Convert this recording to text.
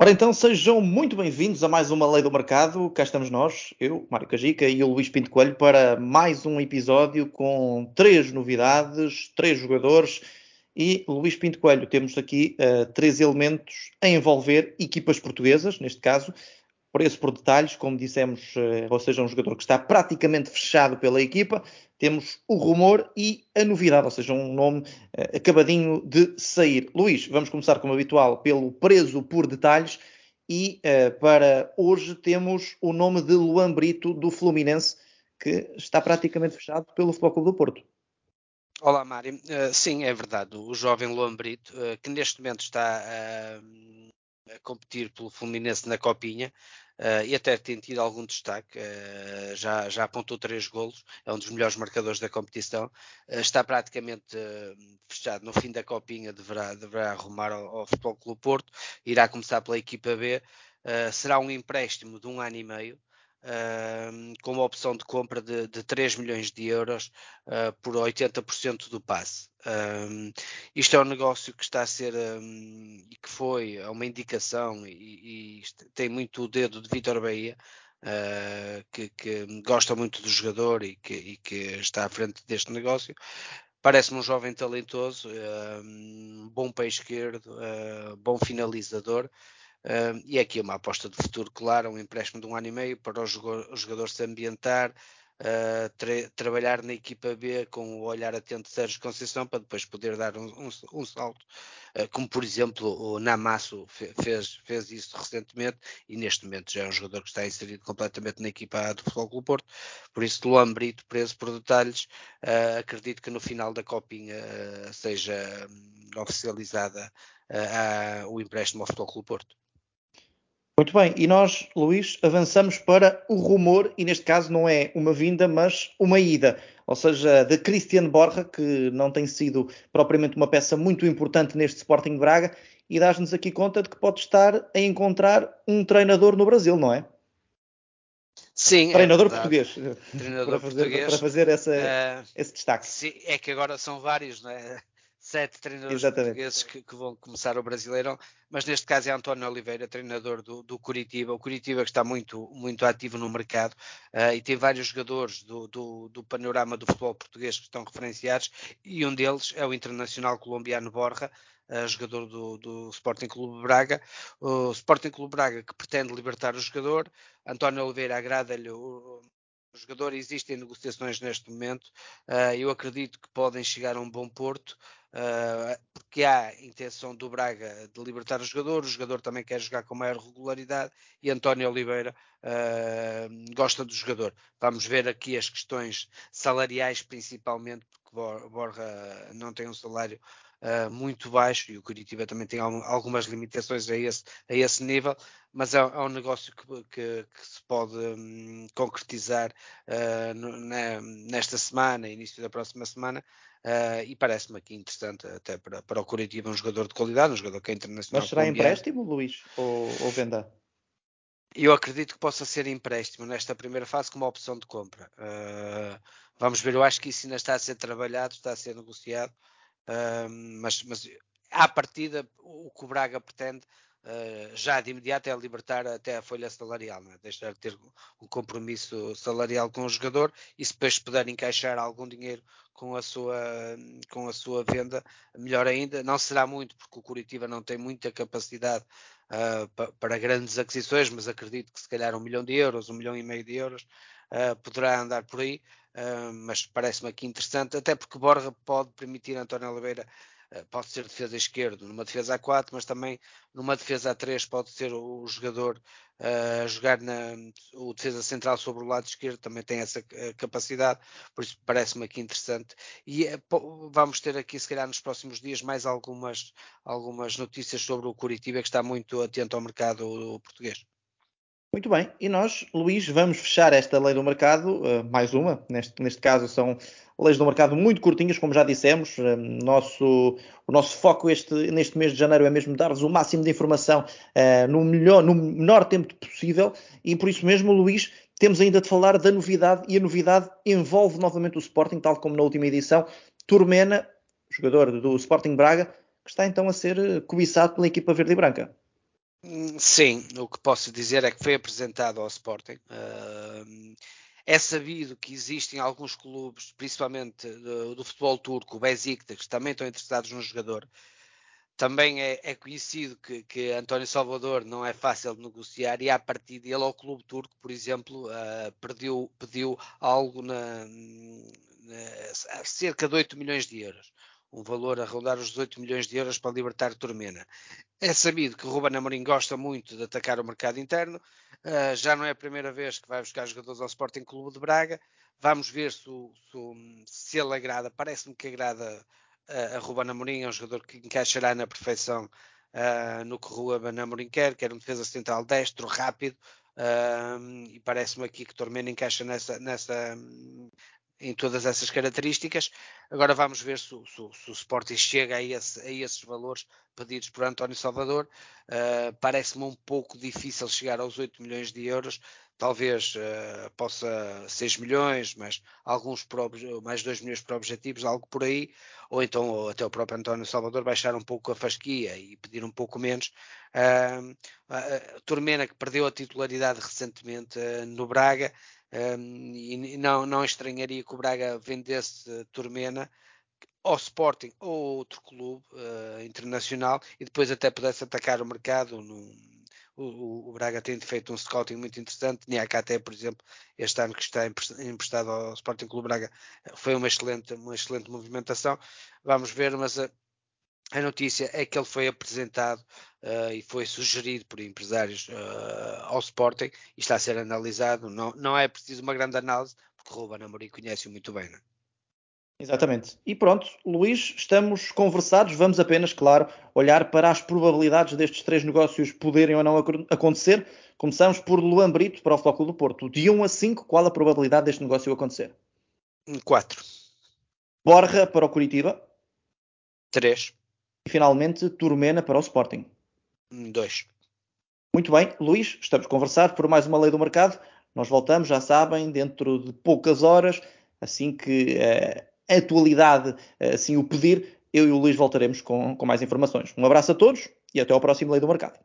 Ora então, sejam muito bem-vindos a mais uma Lei do Mercado. Cá estamos nós, eu, Mário Cajica e o Luís Pinto Coelho, para mais um episódio com três novidades, três jogadores. E, Luís Pinto Coelho, temos aqui uh, três elementos a envolver equipas portuguesas, neste caso, preço por detalhes, como dissemos, uh, ou seja, um jogador que está praticamente fechado pela equipa. Temos o rumor e a novidade, ou seja, um nome uh, acabadinho de sair. Luís, vamos começar como habitual pelo preço por detalhes. E uh, para hoje temos o nome de Luan Brito do Fluminense, que está praticamente fechado pelo Futebol Clube do Porto. Olá, Mário. Uh, sim, é verdade. O jovem Luan Brito, uh, que neste momento está a competir pelo Fluminense na Copinha, Uh, e até tem tido algum destaque, uh, já, já apontou três golos, é um dos melhores marcadores da competição, uh, está praticamente fechado. No fim da copinha, deverá, deverá arrumar ao, ao Futebol Clube Porto, irá começar pela equipa B, será um empréstimo de um ano e meio, Uh, com uma opção de compra de, de 3 milhões de euros uh, por 80% do passe. Um, isto é um negócio que está a ser um, e que foi uma indicação e, e tem muito o dedo de Vitor Bahia, uh, que, que, gosta muito do jogador e que, e que, está à frente deste negócio. Parece-me um jovem talentoso, um, bom pé esquerdo, bom finalizador. Uh, e aqui é uma aposta de futuro clara, um empréstimo de um ano e meio para o jogador, o jogador se ambientar, uh, tra trabalhar na equipa B com o olhar atento de Sérgio Conceição para depois poder dar um, um, um salto, uh, como por exemplo o Namasso fez, fez isso recentemente e neste momento já é um jogador que está inserido completamente na equipa A do Futebol Clube Porto, por isso Luan Brito preso por detalhes, acredito que no final da copinha seja um, oficializada o empréstimo ao Futebol Clube Porto. Muito bem, e nós, Luís, avançamos para o rumor, e neste caso não é uma vinda, mas uma ida. Ou seja, de Cristian Borja, que não tem sido propriamente uma peça muito importante neste Sporting Braga, e dás-nos aqui conta de que pode estar a encontrar um treinador no Brasil, não é? Sim, é treinador é português. Treinador para fazer, português. Para fazer essa, uh, esse destaque. Sim, é que agora são vários, não é? Sete treinadores Exatamente. portugueses que, que, vão começar o Brasileirão, mas neste caso é António Oliveira, treinador do, do Curitiba, o Curitiba que está muito, muito ativo no mercado uh, e tem vários jogadores do, do, do, panorama do futebol português que estão referenciados e um deles é o internacional colombiano Borja, uh, jogador do, do Sporting Clube Braga, o Sporting Clube Braga que pretende libertar o jogador, António Oliveira agrada-lhe o, o jogador existem negociações neste momento. Uh, eu acredito que podem chegar a um bom porto. Uh, porque há intenção do Braga de libertar o jogador, o jogador também quer jogar com maior regularidade e António Oliveira uh, gosta do jogador. Vamos ver aqui as questões salariais principalmente, porque Borja não tem um salário uh, muito baixo e o Curitiba também tem algumas limitações a esse, a esse nível, mas é, é um negócio que, que, que, se pode um, concretizar uh, na, nesta semana, início da próxima semana, uh, e parece-me aqui interessante até para, para o Curitiba um jogador de qualidade, um jogador que é internacional. Mas será colombiano. empréstimo, Luís, ou, ou venda? Eu acredito que possa ser empréstimo nesta primeira fase como opção de compra. Uh, vamos ver, eu acho que isso ainda está a ser trabalhado, está a ser negociado mas, mas à partida, o que o Braga pretende uh, já de imediato é libertar até a folha salarial, é? deixar de ter um compromisso salarial com o jogador e se depois puder encaixar algum dinheiro com a sua, com a sua venda, melhor ainda. Não será muito, porque o Curitiba não tem muita capacidade uh, pa, para grandes aquisições, mas acredito que se calhar um milhão de euros, um milhão e meio de euros uh, poderá andar por aí. Mas parece-me aqui interessante, até porque Borja pode permitir a António Oliveira, pode ser defesa esquerdo, numa defesa a 4, mas também numa defesa a 3 pode ser o, jogador a uh, jogar na o defesa central sobre o lado esquerdo, também tem essa capacidade, por isso parece-me aqui interessante. E vamos ter aqui, se calhar, nos próximos dias, mais algumas, algumas notícias sobre o Curitiba, que está muito atento ao mercado português. Muito bem, e nós, Luís, vamos fechar esta lei do mercado, mais uma, neste, neste caso são leis do mercado muito curtinhas, como já dissemos, uh, nosso, o nosso foco este, neste mês de janeiro é mesmo dar-vos o máximo de informação uh, no, melhor, no menor tempo possível, e por isso mesmo, Luís, temos ainda de falar da novidade, e a novidade envolve novamente o Sporting, tal como na última edição, Turmena, jogador do Sporting Braga, que está então a ser cobiçado pela equipa verde e branca. Hum, sim, o que posso dizer é que foi apresentado ao Sporting. Uh, é sabido que existem alguns clubes, principalmente do, do futebol turco, o Besiktas, que também estão interessados no jogador. Também é, é conhecido que, que, António Salvador não é fácil de negociar e a partir dele ao clube turco, por exemplo, uh, pediu, pediu algo na, na, cerca de 8 milhões de euros um valor a rondar os 18 milhões de euros para libertar Turmena. É sabido que Ruben Amorim gosta muito de atacar o mercado interno, uh, já não é a primeira vez que vai buscar jogadores ao Sporting Clube de Braga, vamos ver se, se, se ele agrada, parece-me que agrada uh, a Ruben Amorim, é um jogador que encaixará na perfeição uh, no que Ruben Amorim quer, quer um defesa central destro, rápido, Uh, e parece-me aqui que Tormena encaixa nessa, nessa, em todas essas características. Agora vamos ver se, se, se o Sporting chega a, esse, a, esses valores pedidos por António Salvador. Uh, Parece-me um pouco difícil chegar aos 8 milhões de euros. Talvez uh, possa 6 milhões, mas alguns mais 2 milhões por objetivos, algo por aí. Ou então ou até o próprio António Salvador baixar um pouco a fasquia e pedir um pouco menos. Uh, Turmena, que perdeu a titularidade recentemente no Braga, e não, não estranharia que o Braga vendesse Turmena ao Sporting ou outro clube uh, internacional e depois até pudesse atacar o mercado. No, o, o, Braga tem feito um scouting muito interessante. Niakate, por exemplo, este ano que está emprestado ao Sporting Clube Braga, foi uma excelente, uma excelente movimentação. Vamos ver, mas a, notícia é que ele foi apresentado uh, e foi sugerido por empresários uh, ao Sporting e está a ser analisado. Não, não é preciso uma grande análise, porque o Ruben Amorim conhece-o muito bem. Não? É? Exatamente. E pronto, Luís, estamos conversados. Vamos apenas, claro, olhar para as probabilidades destes três negócios poderem ou não acontecer. Começamos por Luan Brito para o Floco do Porto. De 1 a 5, qual a probabilidade deste negócio acontecer? 4. Borra para o Curitiba? 3. E finalmente, Turmena para o Sporting. Dois. Muito bem, Luís, estamos a conversar por mais uma lei do mercado. Nós voltamos, já sabem, dentro de poucas horas, assim que uh, a atualidade uh, assim o pedir, eu e o Luís voltaremos com, com mais informações. Um abraço a todos e até ao próximo Lei do Mercado.